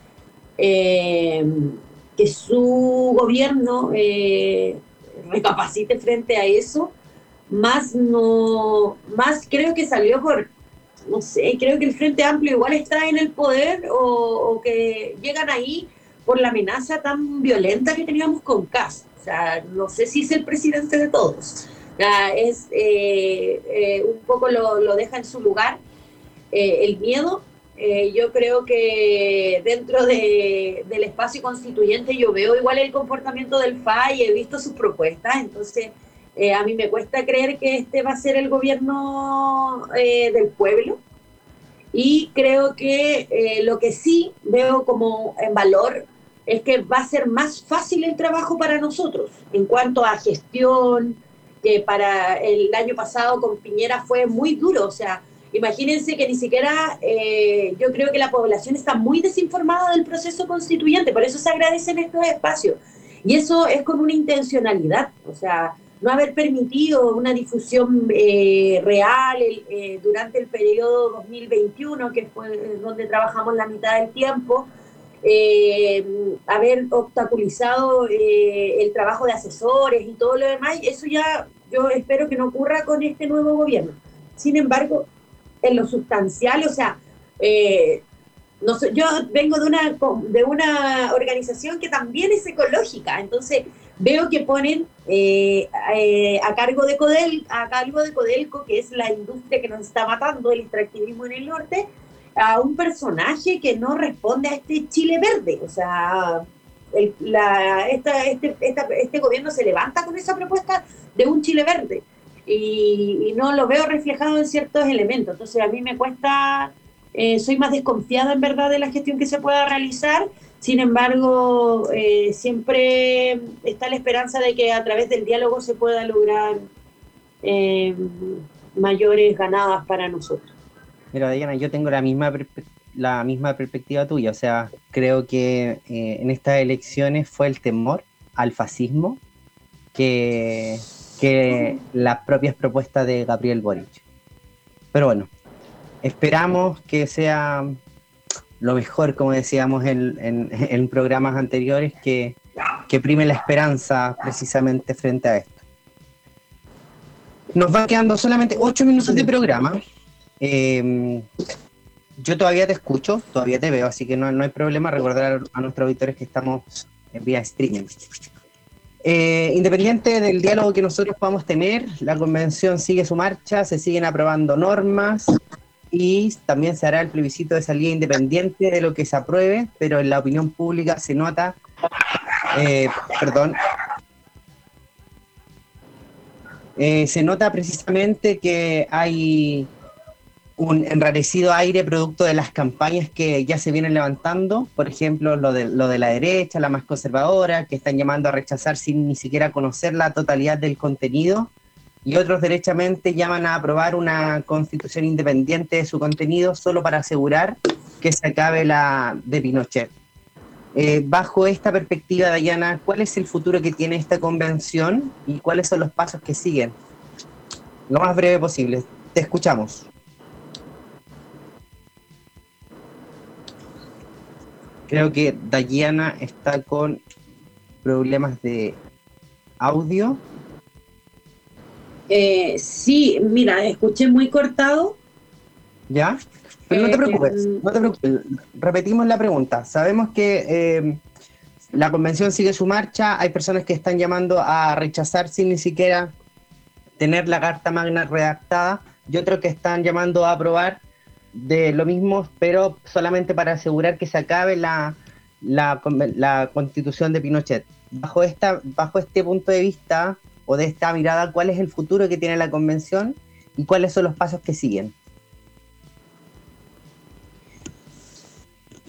eh, que su gobierno recapacite frente a eso más no, más creo que salió por, no sé, creo que el Frente Amplio igual está en el poder o, que llegan ahí por la amenaza tan violenta que teníamos con Cas. O sea, no sé si es el presidente de todos. Es eh, eh, un poco lo, lo, deja en su lugar eh, el miedo. yo creo que dentro de, del espacio constituyente yo veo igual el comportamiento del FA y he visto sus propuestas, entonces a mí me cuesta creer que este va a ser el gobierno del pueblo y creo que lo que sí veo como en valor es que va a ser más fácil el trabajo para nosotros en cuanto a gestión, que para el año pasado con Piñera fue muy duro, o sea, imagínense que ni siquiera yo creo que la población está muy desinformada del proceso constituyente, por eso se agradecen estos espacios. Y eso es con una intencionalidad, o sea, no haber permitido una difusión eh, real eh, durante el periodo 2021, que fue donde trabajamos la mitad del tiempo, eh, haber obstaculizado el trabajo de asesores y todo lo demás, eso ya yo espero que no ocurra con este nuevo gobierno. Sin embargo, en lo sustancial, o sea, no yo vengo de una, de una organización que también es ecológica, entonces veo que ponen eh, eh, a cargo de Codel, a cargo de Codelco, que es la industria que nos está matando, el extractivismo en el norte, a un personaje que no responde a este Chile verde. O sea, este, este gobierno se levanta con esa propuesta de un Chile verde y, no lo veo reflejado en ciertos elementos. Entonces a mí me cuesta, eh, soy más desconfiada en verdad de la gestión que se pueda realizar sin embargo, eh, siempre está la esperanza de que a través del diálogo se pueda lograr eh, mayores ganadas para nosotros. Mira, Diana, yo tengo la misma, la misma perspectiva tuya. O sea, creo que eh, en estas elecciones fue el temor al fascismo que, que las propias propuestas de Gabriel Boric. Pero bueno, esperamos que sea lo mejor, como decíamos en, programas anteriores, que, que, prime la esperanza precisamente frente a esto. Nos van quedando solamente ocho minutos de programa. Em, yo todavía te escucho, todavía te veo, así que no, no hay problema recordar a, nuestros auditores que estamos en vía streaming. Eh, independiente del diálogo que nosotros podamos tener, la convención sigue su marcha, se siguen aprobando normas, y también se hará el plebiscito de salida independiente de lo que se apruebe, pero en la opinión pública se nota, eh, perdón, eh, se nota precisamente que hay un enrarecido aire producto de las campañas que ya se vienen levantando, por ejemplo, lo de, lo de la derecha, la más conservadora, que están llamando a rechazar sin ni siquiera conocer la totalidad del contenido y otros derechamente llaman a aprobar una constitución independiente de su contenido solo para asegurar que se acabe la de Pinochet. Eh, bajo esta perspectiva, Dayana, ¿cuál es el futuro que tiene esta convención y cuáles son los pasos que siguen? Lo más breve posible. Te escuchamos. Creo que Dayana está con problemas de audio. Eh, sí, mira, escuché muy cortado. ¿Ya? Pero no te eh, preocupes, no te preocupes. Repetimos la pregunta. Sabemos que eh, la convención sigue su marcha, hay personas que están llamando a rechazar sin ni siquiera tener la carta magna redactada y otros que están llamando a aprobar de lo mismo, pero solamente para asegurar que se acabe la, la, constitución de Pinochet. Bajo, esta, bajo este punto de vista, o de esta mirada, cuál es el futuro que tiene la convención y cuáles son los pasos que siguen.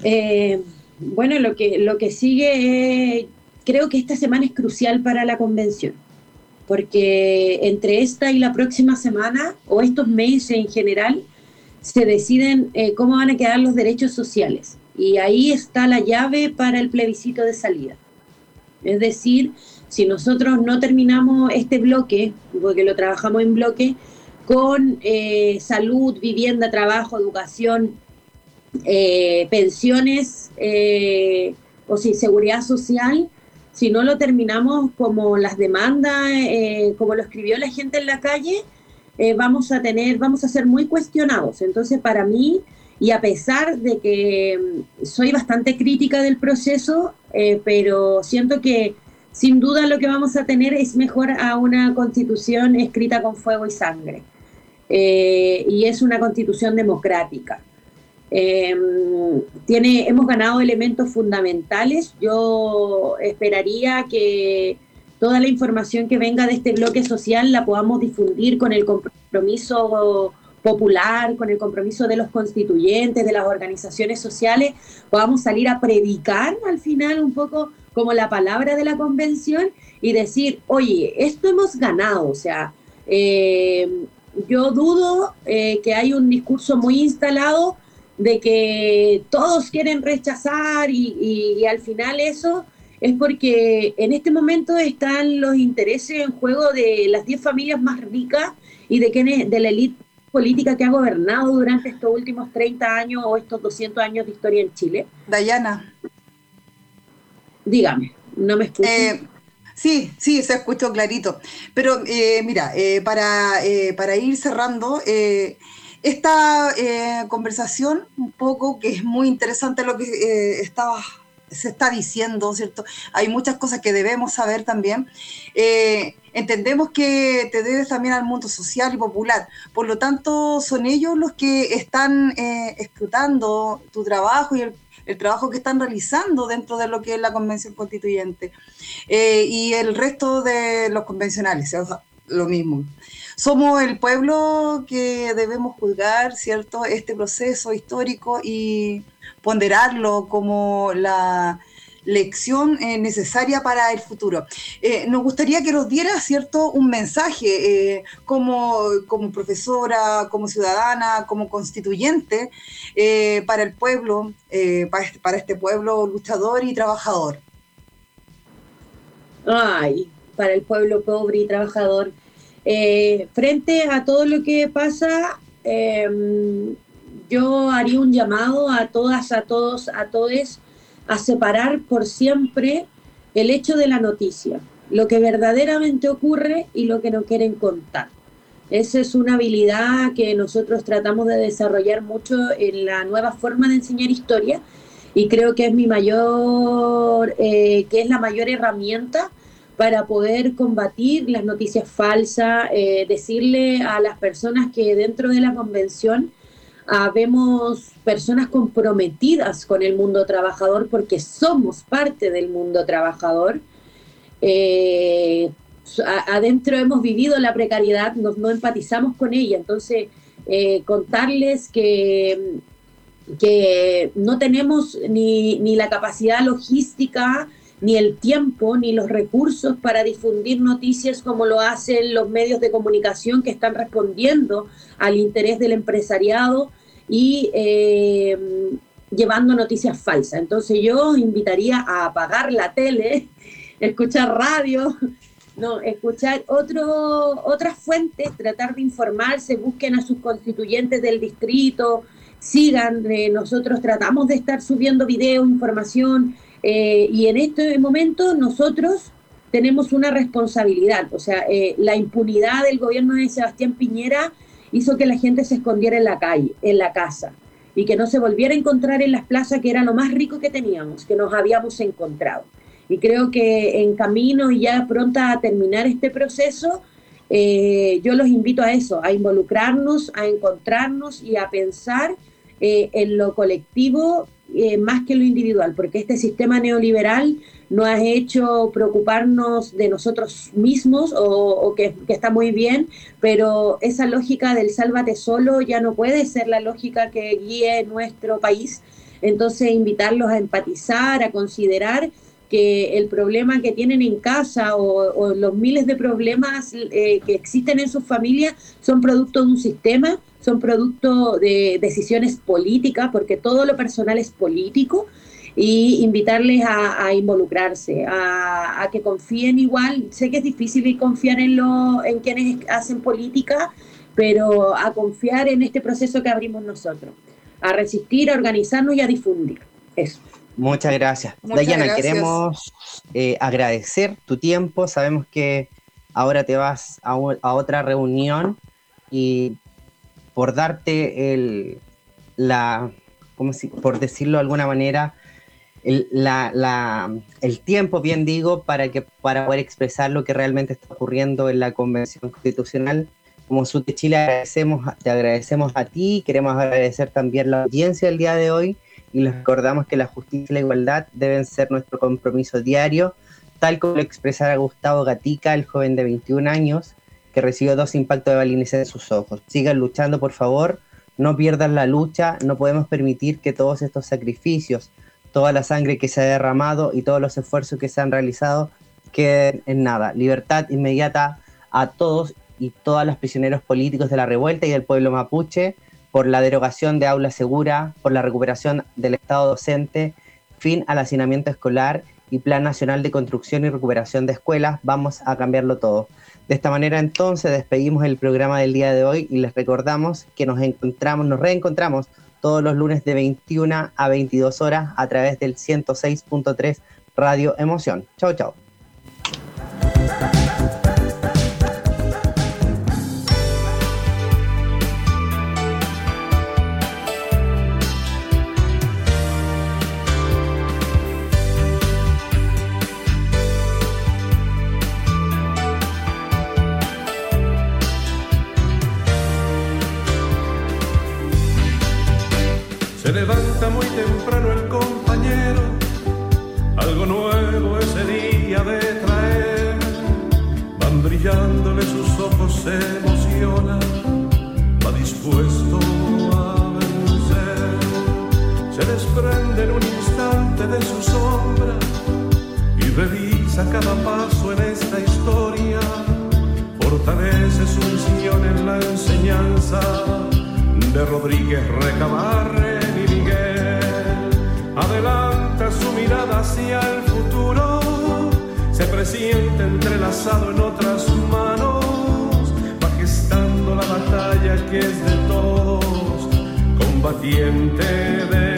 Eh, bueno, lo que, lo que sigue, creo que esta semana es crucial para la convención, porque entre esta y la próxima semana, o estos meses en general, se deciden eh, cómo van a quedar los derechos sociales. Y ahí está la llave para el plebiscito de salida. Es decir, si nosotros no terminamos este bloque, porque lo trabajamos en bloque, con eh, salud, vivienda, trabajo, educación, eh, pensiones o sin seguridad social, si no lo terminamos como las demandas, como lo escribió la gente en la calle, eh, vamos a tener, vamos a ser muy cuestionados. Entonces, para mí, y a pesar de que mm, soy bastante crítica del proceso, eh, pero siento que sin duda lo que vamos a tener es mejor a una constitución escrita con fuego y sangre. y es una constitución democrática. Em, tiene, hemos ganado elementos fundamentales. Yo esperaría que toda la información que venga de este bloque social la podamos difundir con el compromiso popular, con el compromiso de los constituyentes, de las organizaciones sociales, podamos salir a predicar al final un poco como la palabra de la convención y decir, oye, esto hemos ganado, o sea, eh, yo dudo eh, que hay un discurso muy instalado de que todos quieren rechazar y, al final eso es porque en este momento están los intereses en juego de las 10 familias más ricas y de, quienes, de la élite política que ha gobernado durante estos últimos 30 años o estos 200 años de historia en Chile. Dayana. Dígame, no me escucho. Eh, sí, sí, se escuchó clarito. Pero eh, mira, eh, para, para ir cerrando, esta conversación, un poco, que es muy interesante lo que eh, se está diciendo, ¿cierto? Hay muchas cosas que debemos saber también. Eh, entendemos que te debes también al mundo social y popular. Por lo tanto, son ellos los que están escrutando tu trabajo y el, el, trabajo que están realizando dentro de lo que es la Convención Constituyente. y el resto de los convencionales, lo mismo. Somos el pueblo que debemos juzgar, ¿cierto?, este proceso histórico y ponderarlo como la lección eh, necesaria para el futuro. Eh, nos gustaría que nos diera, ¿cierto?, un mensaje eh, como, como, profesora, como ciudadana, como constituyente para el pueblo, este, para este pueblo luchador y trabajador. Ay, para el pueblo pobre y trabajador. Eh, frente a todo lo que pasa, em, yo haría un llamado a todas, a todos, a todos a separar por siempre el hecho de la noticia, lo que verdaderamente ocurre y lo que no quieren contar. Esa es una habilidad que nosotros tratamos de desarrollar mucho en la nueva forma de enseñar historia y creo que es mi mayor, eh, que es la mayor herramienta para poder combatir las noticias falsas, eh, decirle a las personas que dentro de la convención vemos personas comprometidas con el mundo trabajador porque somos parte del mundo trabajador. Eh, adentro hemos vivido la precariedad, no empatizamos con ella, entonces eh, contarles que, que no tenemos ni, ni la capacidad logística, ni el tiempo ni los recursos para difundir noticias como lo hacen los medios de comunicación que están respondiendo al interés del empresariado y eh, llevando noticias falsas. Entonces yo invitaría a apagar la tele, escuchar radio, no, escuchar otro, otras fuentes, tratar de informarse, busquen a sus constituyentes del distrito, sigan, eh, nosotros tratamos de estar subiendo videos, información, eh, y en este momento nosotros tenemos una responsabilidad, o sea, eh, la impunidad del gobierno de Sebastián Piñera hizo que la gente se escondiera en la calle, en la casa, y que no se volviera a encontrar en las plazas que era lo más rico que teníamos, que nos habíamos encontrado. Y creo que en camino y ya pronta a terminar este proceso, eh, yo los invito a eso, a involucrarnos, a encontrarnos y a pensar en lo colectivo eh, más que lo individual, porque este sistema neoliberal no ha hecho preocuparnos de nosotros mismos o, que, está muy bien, pero esa lógica del sálvate solo ya no puede ser la lógica que guíe nuestro país. Entonces, invitarlos a empatizar, a considerar que el problema que tienen en casa o, los miles de problemas eh, que existen en sus familias son producto de un sistema son producto de decisiones políticas, porque todo lo personal es político, y invitarles a, involucrarse, a, que confíen igual. Sé que es difícil confiar en, lo, en quienes hacen política, pero a confiar en este proceso que abrimos nosotros, a resistir, a organizarnos y a difundir. Eso. Muchas gracias. Dayana, queremos eh, agradecer tu tiempo. Sabemos que ahora te vas a, otra reunión y por darte el, la, si, por decirlo de alguna manera, el, el tiempo, bien digo, para, que, para poder expresar lo que realmente está ocurriendo en la Convención Constitucional. Como Sur de Chile agradecemos, te agradecemos a ti, queremos agradecer también la audiencia del día de hoy y les recordamos que la justicia y la igualdad deben ser nuestro compromiso diario, tal como lo expresara Gustavo Gatica, el joven de 21 años, que recibió dos impactos de balines en sus ojos. Sigan luchando, por favor, no pierdan la lucha, no podemos permitir que todos estos sacrificios, toda la sangre que se ha derramado y todos los esfuerzos que se han realizado queden en nada. Libertad inmediata a todos y todas los prisioneros políticos de la revuelta y del pueblo mapuche, por la derogación de aula segura, por la recuperación del Estado docente, fin al hacinamiento escolar y Plan Nacional de Construcción y Recuperación de Escuelas. Vamos a cambiarlo todo. De esta manera entonces despedimos el programa del día de hoy y les recordamos que nos encontramos, nos reencontramos todos los lunes de 21 a 22 horas a través del 106.3 Radio Emoción. Chao, chao. cada paso en esta historia, fortalece su misión en la enseñanza de Rodríguez Recabarren y Miguel. Adelanta su mirada hacia el futuro, se presiente entrelazado en otras manos, va gestando la batalla que es de todos, combatiente de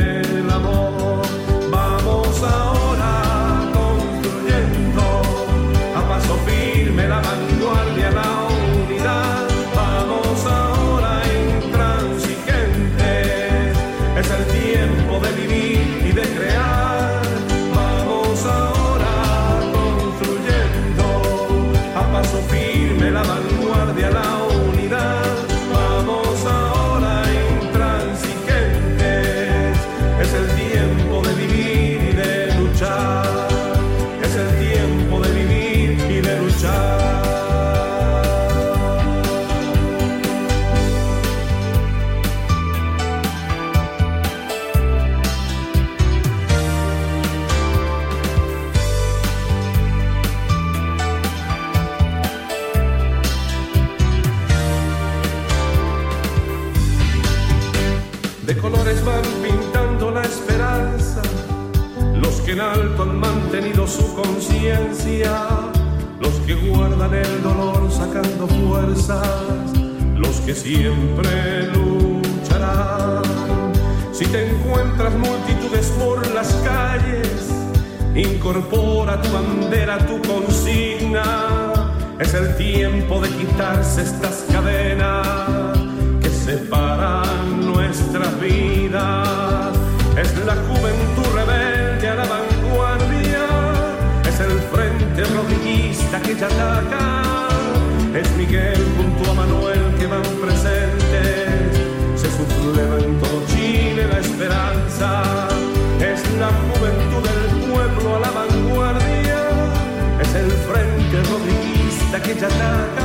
los que guardan el dolor sacando fuerzas, los que siempre lucharán. Si te encuentras multitudes por las calles, incorpora tu bandera, tu consigna. Es el tiempo de quitarse estas cadenas que separan nuestras vidas. Es la juventud Este terrorista que te ataca. Es Miguel junto a Manuel que van presentes. Se subleva en todo Chile la esperanza. Es la juventud del pueblo a la vanguardia. Es el frente rodriguista que te ataca.